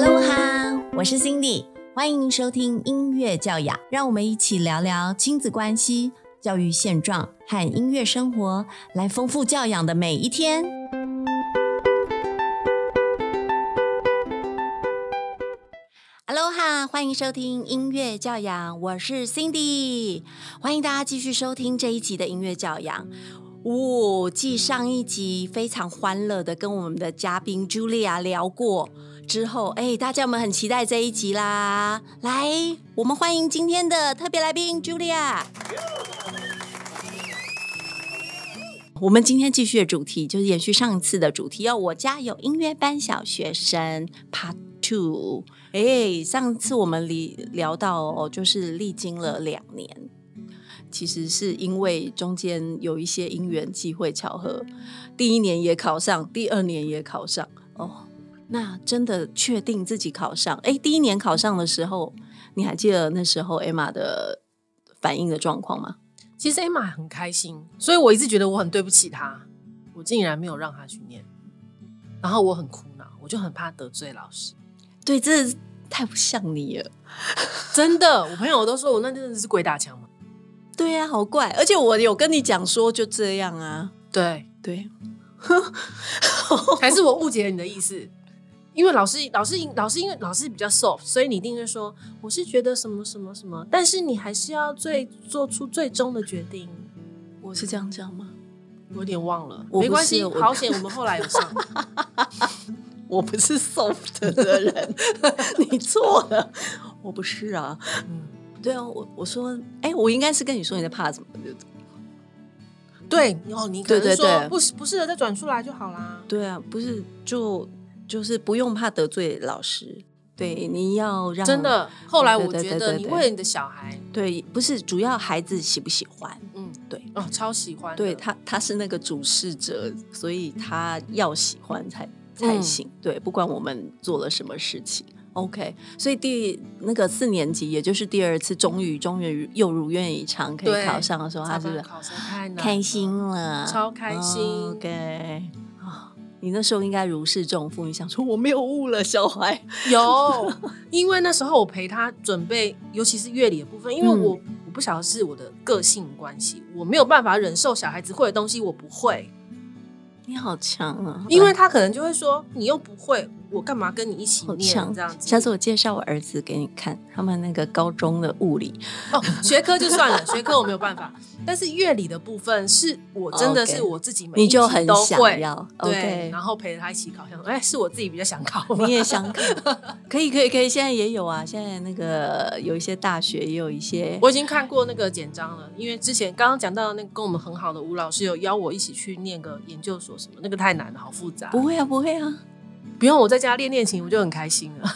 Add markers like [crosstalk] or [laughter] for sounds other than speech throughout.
Hello 哈，我是 Cindy，欢迎收听音乐教养，让我们一起聊聊亲子关系、教育现状和音乐生活，来丰富教养的每一天。Hello 哈，欢迎收听音乐教养，我是 Cindy，欢迎大家继续收听这一集的音乐教养。哦，继上一集非常欢乐的跟我们的嘉宾 Julia 聊过之后，哎，大家有没有很期待这一集啦？来，我们欢迎今天的特别来宾 Julia。我们今天继续的主题就是延续上一次的主题，要我家有音乐班小学生 Part Two。哎，上次我们聊聊到哦，就是历经了两年。其实是因为中间有一些因缘机会巧合，第一年也考上，第二年也考上哦。那真的确定自己考上？哎，第一年考上的时候，你还记得那时候 Emma 的反应的状况吗？其实 Emma 很开心，所以我一直觉得我很对不起她，我竟然没有让她去念，然后我很苦恼，我就很怕得罪老师。对，这太不像你了，[laughs] 真的。我朋友都说我那真的是鬼打墙嘛。对呀，好怪！而且我有跟你讲说就这样啊，对对，[laughs] 还是我误解了你的意思？因为老师老师老师因为老师比较 soft，所以你一定会说我是觉得什么什么什么，但是你还是要最做出最终的决定。我是这样讲吗？我有点忘了，没关系，好险我们后来有上。[laughs] 我不是 soft 的人，[laughs] 你错了，我不是啊，嗯。对啊，我我说，哎，我应该是跟你说你在怕什么？对，哦，你可能说不不适合再转出来就好啦。对啊，不是就就是不用怕得罪老师。对，你要让真的。后来我觉得，你为了你的小孩，对，不是主要孩子喜不喜欢？嗯，对，哦，超喜欢。对他，他是那个主事者，所以他要喜欢才才行。对，不管我们做了什么事情。OK，所以第那个四年级，也就是第二次，终于终于又如愿以偿可以考上的时候，他是不是开心了？超开心！OK，啊，你那时候应该如释重负，你想说我没有误了小孩？有，[laughs] 因为那时候我陪他准备，尤其是乐理的部分，因为我我不晓得是我的个性关系，我没有办法忍受小孩子会的东西我不会。你好强啊！因为他可能就会说，你又不会。我干嘛跟你一起念这样子？下次我介绍我儿子给你看，他们那个高中的物理哦，学科就算了，学科我没有办法。但是乐理的部分是我真的是我自己，你就很想要对，然后陪着他一起考，想哎，是我自己比较想考，[laughs] 你也想考，可以可以可以，现在也有啊，现在那个有一些大学也有一些，我已经看过那个简章了，因为之前刚刚讲到那个跟我们很好的吴老师有邀我一起去念个研究所什么，那个太难了，好复杂。不会啊，不会啊。不用我在家练练琴，我就很开心了。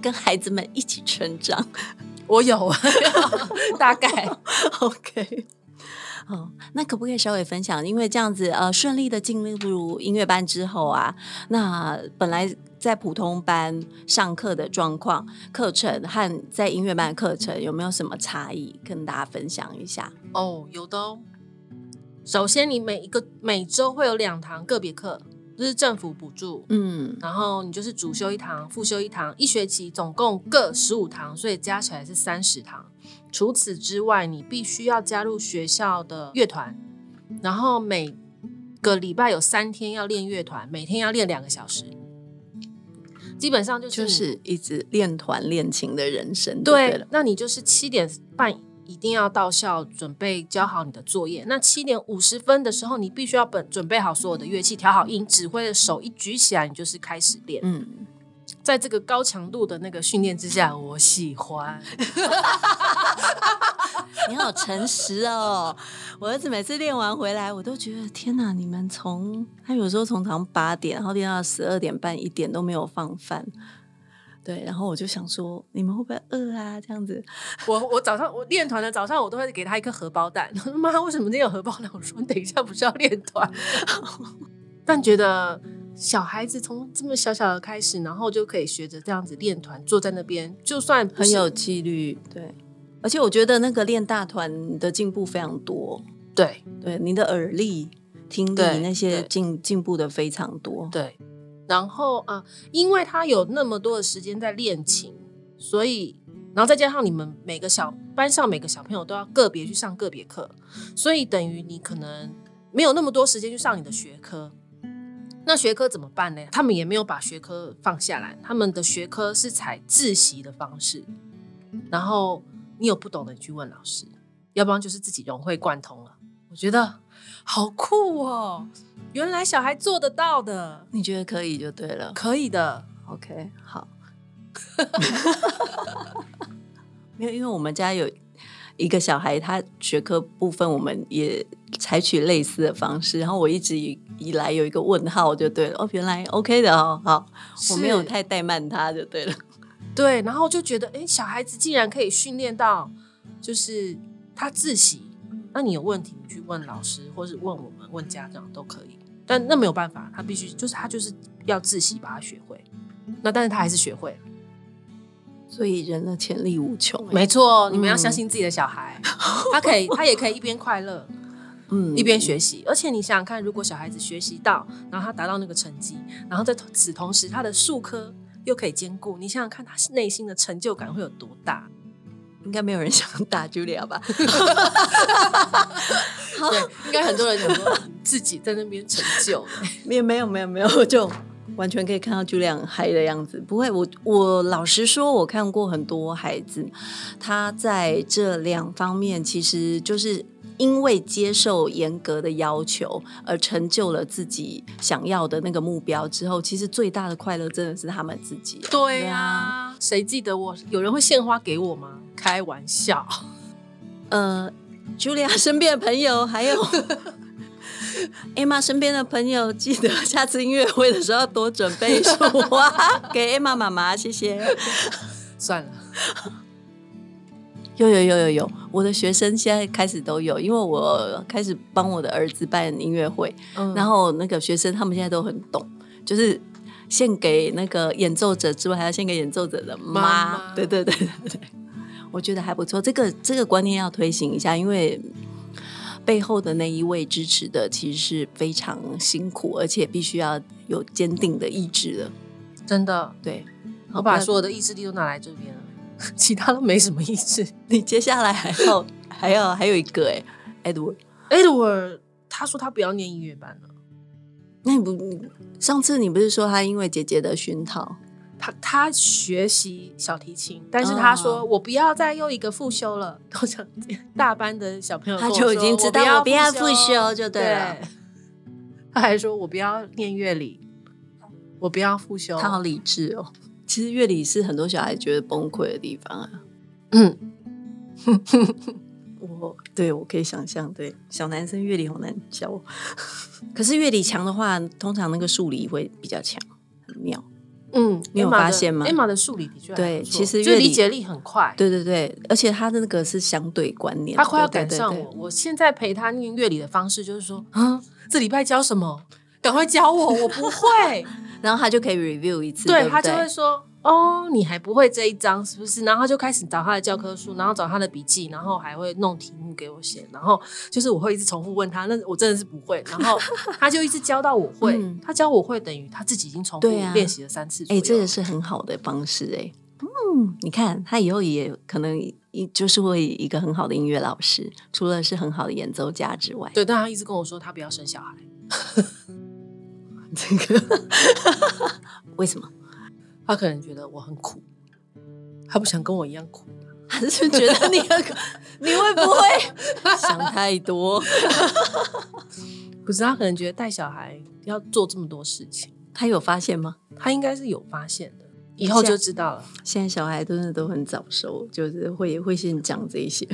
跟孩子们一起成长，我有 [laughs] 大概 OK。哦，那可不可以稍微分享？因为这样子呃，顺利的进入音乐班之后啊，那本来在普通班上课的状况、课程和在音乐班的课程有没有什么差异？跟大家分享一下。哦，有的哦。首先，你每一个每周会有两堂个别课。就是政府补助，嗯，然后你就是主修一堂，副修一堂，一学期总共各十五堂，所以加起来是三十堂。除此之外，你必须要加入学校的乐团，然后每个礼拜有三天要练乐团，每天要练两个小时，基本上就是就是一直练团练琴的人生。对，那你就是七点半。一定要到校准备交好你的作业。那七点五十分的时候，你必须要本准备好所有的乐器，调好音，指挥的手一举起来，你就是开始练。嗯，在这个高强度的那个训练之下，我喜欢。[laughs] 你好诚实哦！我儿子每次练完回来，我都觉得天哪！你们从他有时候从早上八点，然后练到十二点半一点都没有放饭。对，然后我就想说，你们会不会饿啊？这样子，我我早上我练团的早上，我都会给他一颗荷包蛋。[laughs] 妈，为什么今天有荷包蛋？我说，你等一下不是要练团？[laughs] 但觉得小孩子从这么小小的开始，然后就可以学着这样子练团，坐在那边，就算很有纪律。对，而且我觉得那个练大团的进步非常多。对对，你的耳力、听力那些进进步的非常多。对。然后啊，因为他有那么多的时间在练琴，所以，然后再加上你们每个小班上每个小朋友都要个别去上个别课，所以等于你可能没有那么多时间去上你的学科。那学科怎么办呢？他们也没有把学科放下来，他们的学科是采自习的方式。然后你有不懂的，你去问老师，要不然就是自己融会贯通了。我觉得好酷哦！原来小孩做得到的，你觉得可以就对了，可以的。OK，好。[laughs] 没有，因为我们家有一个小孩，他学科部分我们也采取类似的方式。然后我一直以以来有一个问号，就对了。哦，原来 OK 的哦，好，我没有太怠慢他，就对了。[laughs] 对，然后就觉得，哎，小孩子竟然可以训练到，就是他自习。那你有问题，你去问老师，或是问我们，问家长都可以。但那没有办法，他必须就是他就是要自习把它学会。那但是他还是学会了。所以人的潜力无穷。没错，你们要相信自己的小孩，他可以，他也可以一边快乐，嗯，一边学习。而且你想想看，如果小孩子学习到，然后他达到那个成绩，然后在此同时他的数科又可以兼顾，你想想看他内心的成就感会有多大？应该没有人想打 Julia 吧？[laughs] 对，应该很多人想说自己在那边成就。[laughs] 没有没有没有没有，就完全可以看到 Julia 嗨的样子。不会，我我老实说，我看过很多孩子，他在这两方面其实就是。因为接受严格的要求而成就了自己想要的那个目标之后，其实最大的快乐真的是他们自己。对呀，谁记得我？有人会献花给我吗？开玩笑。呃，Julia 身边的朋友，还有 [laughs] Emma 身边的朋友，记得下次音乐会的时候多准备束花 [laughs] 给 Emma 妈妈，谢谢。算了。有有有有有，我的学生现在开始都有，因为我开始帮我的儿子办音乐会，然后那个学生他们现在都很懂，就是献给那个演奏者之外，还要献给演奏者的妈。对对对对对，我觉得还不错，这个这个观念要推行一下，因为背后的那一位支持的其实是非常辛苦，而且必须要有坚定的意志的。真的，对我把所有的意志力都拿来这边了。其他都没什么意思。你接下来还要还要还有一个哎，Edward，Edward，他说他不要念音乐班了。那你不上次你不是说他因为姐姐的熏陶，他他学习小提琴，但是他说我不要再又一个复修了。[laughs] 我想大班的小朋友他就已经知道我不要复修就对了。他还说我不要念乐理，我不要复修。他好理智哦。其实乐理是很多小孩觉得崩溃的地方啊。嗯，[laughs] 我对我可以想象，对小男生乐理好难教。[laughs] 可是乐理强的话，通常那个数理会比较强，很妙。嗯，你有发现吗？Emma 的数理的确对，其实就理解力很快。对对对，而且他的那个是相对观念，他快要赶上我。我现在陪他念乐理的方式就是说，啊，这礼拜教什么？赶快教我，我不会。[laughs] 然后他就可以 review 一次，对他就会说：“哦，你还不会这一章是不是？”然后他就开始找他的教科书，然后找他的笔记，然后还会弄题目给我写。然后就是我会一直重复问他，那我真的是不会。然后他就一直教到我会，[laughs] 他教我会等于他自己已经重复练习了三次。哎，这个是很好的方式哎。嗯，你看他以后也可能一就是会一个很好的音乐老师，除了是很好的演奏家之外，对，但他一直跟我说他不要生小孩。这个 [laughs] 为什么？他可能觉得我很苦，他不想跟我一样苦，还是觉得你很 [laughs] 你会不会 [laughs] 想太多？不是，他可能觉得带小孩要做这么多事情，他有发现吗？他应该是有发现的，以后就知道了。现在小孩真的都很早熟，就是会会先讲这些。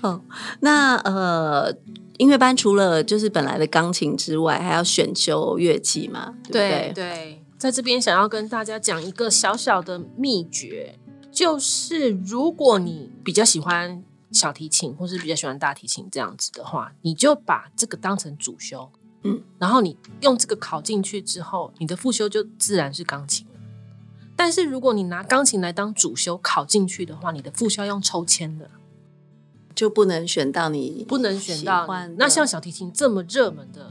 哦，那呃。音乐班除了就是本来的钢琴之外，还要选修乐器嘛？对对，在这边想要跟大家讲一个小小的秘诀，就是如果你比较喜欢小提琴，或是比较喜欢大提琴这样子的话，你就把这个当成主修，嗯，然后你用这个考进去之后，你的副修就自然是钢琴了。但是如果你拿钢琴来当主修考进去的话，你的副修用抽签的。就不能选到你不能选到那像小提琴这么热门的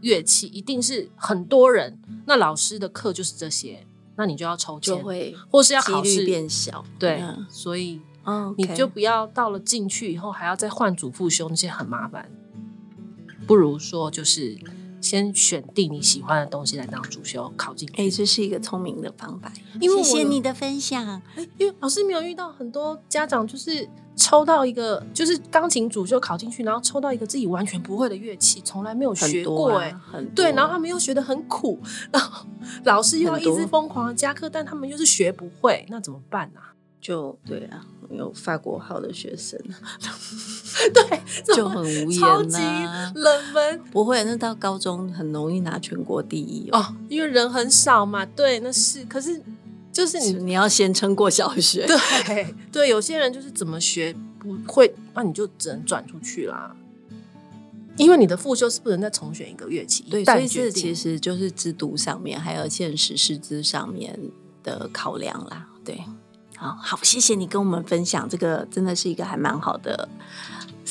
乐器，一定是很多人，那老师的课就是这些，那你就要抽签，或是要考试。变小，对，所以你就不要到了进去以后还要再换主副修，那些很麻烦，不如说就是。先选定你喜欢的东西来当主修考进去，哎，这是一个聪明的方法。谢谢你的分享。因为老师没有遇到很多家长，就是抽到一个就是钢琴主修考进去，然后抽到一个自己完全不会的乐器，从来没有学过，哎，对，然后他们又学的很苦，然后老师又要一直疯狂的加课，但他们又是学不会，那怎么办呢？就对啊，有法国号的学生，[laughs] 对，就很无言呐，冷门。不会，那到高中很容易拿全国第一哦，因为人很少嘛。对，那是，可是就是你你要先撑过小学。对对，有些人就是怎么学不会，那你就只能转出去啦。因为你的复修是不能再重选一个乐器，对，所以这其实就是制度上面还有现实师资上面的考量啦，对。好好，谢谢你跟我们分享这个，真的是一个还蛮好的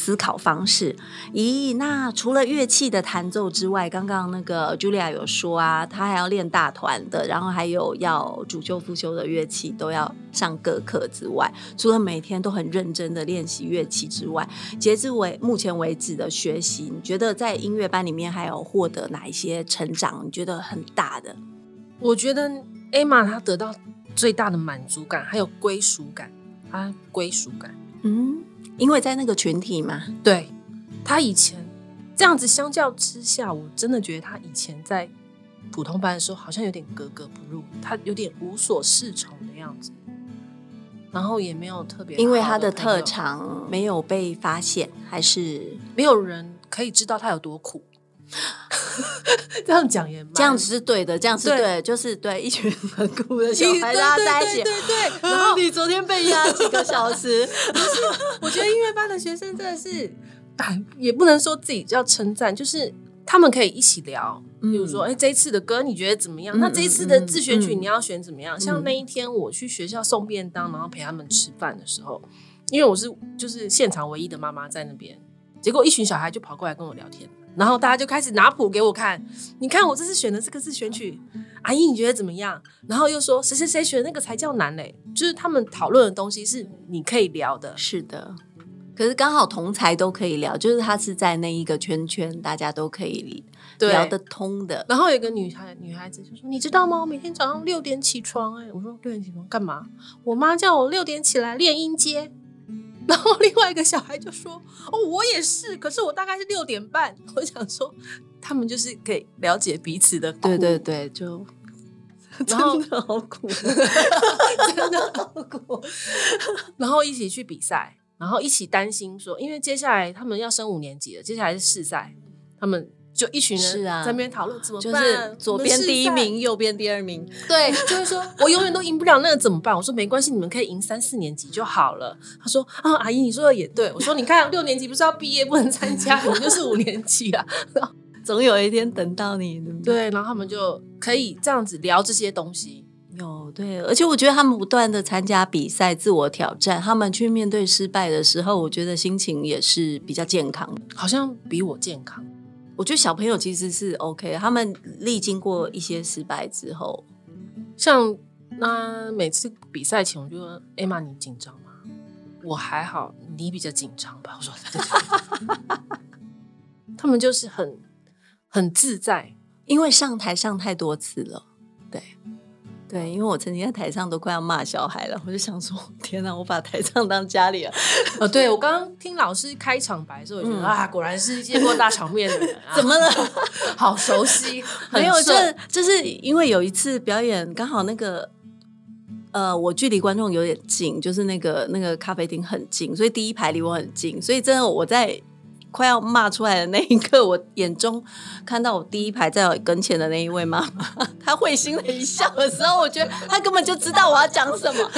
思考方式。咦，那除了乐器的弹奏之外，刚刚那个 Julia 有说啊，她还要练大团的，然后还有要主修副修的乐器都要上各课之外，除了每天都很认真的练习乐器之外，截至为目前为止的学习，你觉得在音乐班里面还有获得哪一些成长？你觉得很大的？我觉得 Emma 她得到。最大的满足感还有归属感，啊归属感，嗯，因为在那个群体嘛，对他以前这样子相较之下，我真的觉得他以前在普通班的时候好像有点格格不入，他有点无所适从的样子，然后也没有特别，因为他的特长没有被发现，还是没有人可以知道他有多苦。[laughs] 这样讲也这样子是对的，这样是对，就是对一群很酷的小孩拉在一起，对对。然后你昨天被压几个小时，[laughs] 我觉得音乐班的学生真的是，也不能说自己要称赞，就是他们可以一起聊，比如说，哎，这一次的歌你觉得怎么样？那这一次的自选曲你要选怎么样？像那一天我去学校送便当，然后陪他们吃饭的时候，因为我是就是现场唯一的妈妈在那边，结果一群小孩就跑过来跟我聊天。然后大家就开始拿谱给我看，你看我这次选的这个是选曲，阿姨你觉得怎么样？然后又说谁谁谁选那个才叫难嘞，就是他们讨论的东西是你可以聊的，是的。可是刚好同才都可以聊，就是他是在那一个圈圈，大家都可以聊得通的。然后有个女孩女孩子就说：“你知道吗？我每天早上六点起床。”哎，我说六点起床干嘛？我妈叫我六点起来练音阶。然后另外一个小孩就说：“哦，我也是，可是我大概是六点半。[laughs] ”我想说，他们就是可以了解彼此的，对对对，就真的好苦，[laughs] 真的好苦。然后一起去比赛，然后一起担心说，因为接下来他们要升五年级了，接下来是试赛，他们。就一群人在那边讨论怎么办，左边第一名，右边第二名。对，就是说 [laughs] 我永远都赢不了，那个怎么办？我说没关系，你们可以赢三四年级就好了。他说啊，阿姨你说的也对。我说你看六年级不是要毕业不能参加，[laughs] 我们就是五年级啊，[laughs] 总有一天等到你。对，然后他们就可以这样子聊这些东西。有对，而且我觉得他们不断的参加比赛，自我挑战，他们去面对失败的时候，我觉得心情也是比较健康，好像比我健康。我觉得小朋友其实是 OK，他们历经过一些失败之后，像那每次比赛前，我就说：“艾玛，你紧张吗？”我还好，你比较紧张吧？我说：“ [laughs] 他们就是很很自在，因为上台上太多次了。”对。对，因为我曾经在台上都快要骂小孩了，我就想说，天哪，我把台上当家里了。呃，对我刚刚听老师开场白的时候，我觉得啊，果然是见过大场面的人啊。怎么了？好熟悉。[laughs] 没有，就是就是因为有一次表演，刚好那个呃，我距离观众有点近，就是那个那个咖啡厅很近，所以第一排离我很近，所以真的我在。快要骂出来的那一刻，我眼中看到我第一排在我跟前的那一位妈妈，[laughs] 她会心的一笑的时候，我觉得她根本就知道我要讲什么。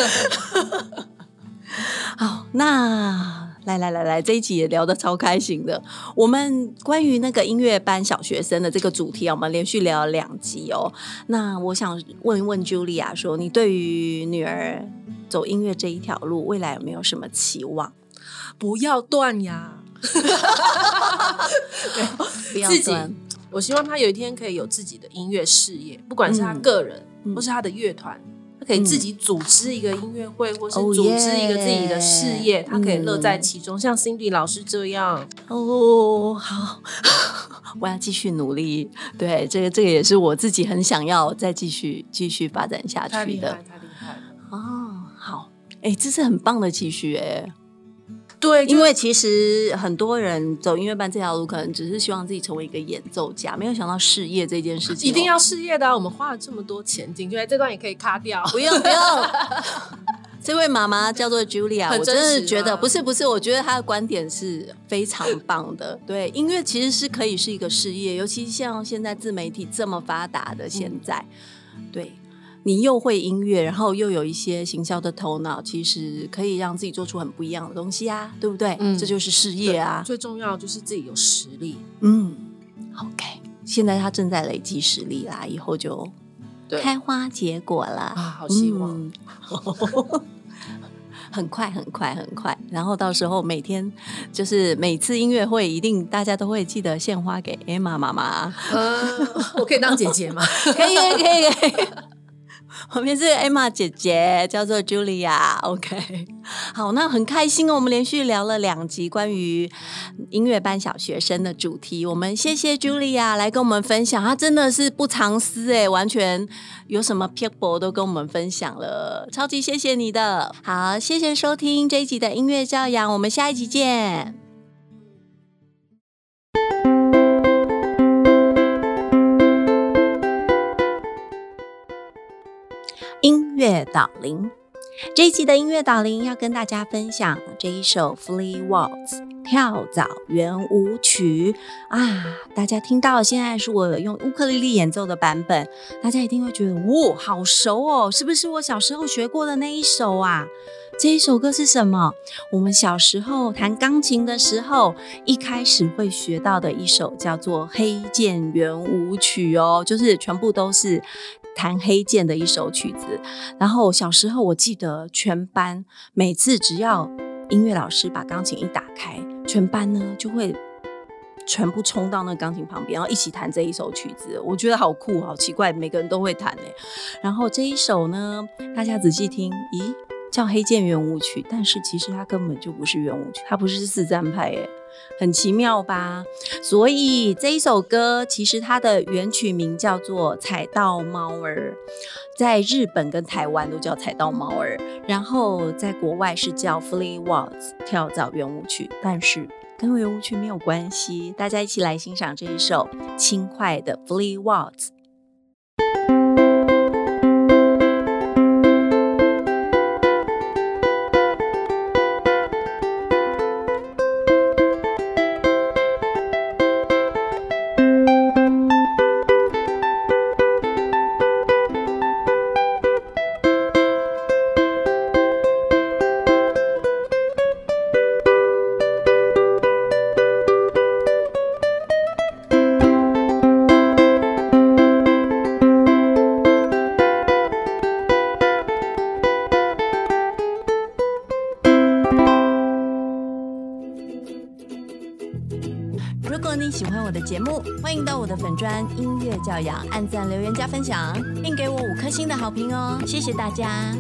[laughs] 好，那来来来来，这一集也聊得超开心的。我们关于那个音乐班小学生的这个主题，我们连续聊了两集哦。那我想问一问 Julia，说你对于女儿走音乐这一条路，未来有没有什么期望？不要断呀！[laughs] 自己我希望他有一天可以有自己的音乐事业，不管是他个人或是他的乐团。他可以自己组织一个音乐会，或是组织一个自己的事业，他可以乐在其中，像 Cindy 老师这样。哦，好，我要继续努力。对，这个这个也是我自己很想要再继续继续发展下去的。太厉害，太厉害了。哦，好，哎，这是很棒的期许，哎。对，因为其实很多人走音乐班这条路，可能只是希望自己成为一个演奏家，没有想到事业这件事情。一定要事业的，我们花了这么多钱进去，这段也可以卡掉。不用不用，[laughs] 这位妈妈叫做 Julia，我真的觉得不是不是，我觉得她的观点是非常棒的。对，音乐其实是可以是一个事业，尤其像现在自媒体这么发达的现在，对。你又会音乐，然后又有一些行销的头脑，其实可以让自己做出很不一样的东西啊，对不对？嗯，这就是事业啊。最重要就是自己有实力。嗯，OK，现在他正在累积实力啦，以后就开花结果了啊，好希望。[laughs] 很快，很快，很快。然后到时候每天就是每次音乐会，一定大家都会记得献花给 Emma 妈妈。呃，我可以当姐姐吗？[laughs] 可以，可以，可以。旁边是 Emma 姐姐，叫做 Julia。OK，好，那很开心哦。我们连续聊了两集关于音乐班小学生的主题。我们谢谢 Julia 来跟我们分享，她真的是不藏私哎，完全有什么 people 都跟我们分享了，超级谢谢你的。好，谢谢收听这一集的音乐教养，我们下一集见。乐导聆，这一期的音乐导聆要跟大家分享这一首《Free Waltz》跳蚤圆舞曲啊！大家听到现在是我用乌克丽丽演奏的版本，大家一定会觉得哇，好熟哦，是不是我小时候学过的那一首啊？这一首歌是什么？我们小时候弹钢琴的时候，一开始会学到的一首叫做《黑键圆舞曲》哦，就是全部都是。弹黑键的一首曲子，然后小时候我记得全班每次只要音乐老师把钢琴一打开，全班呢就会全部冲到那钢琴旁边，然后一起弹这一首曲子。我觉得好酷，好奇怪，每个人都会弹哎。然后这一首呢，大家仔细听，咦，叫黑键圆舞曲，但是其实它根本就不是圆舞曲，它不是四赞派哎。很奇妙吧？所以这一首歌其实它的原曲名叫做《踩到猫儿》，在日本跟台湾都叫《踩到猫儿》，然后在国外是叫《Flee Waltz》跳蚤圆舞曲，但是跟圆舞曲没有关系。大家一起来欣赏这一首轻快的《Flee Waltz》。的粉砖音乐教养，按赞、留言、加分享，并给我五颗星的好评哦！谢谢大家。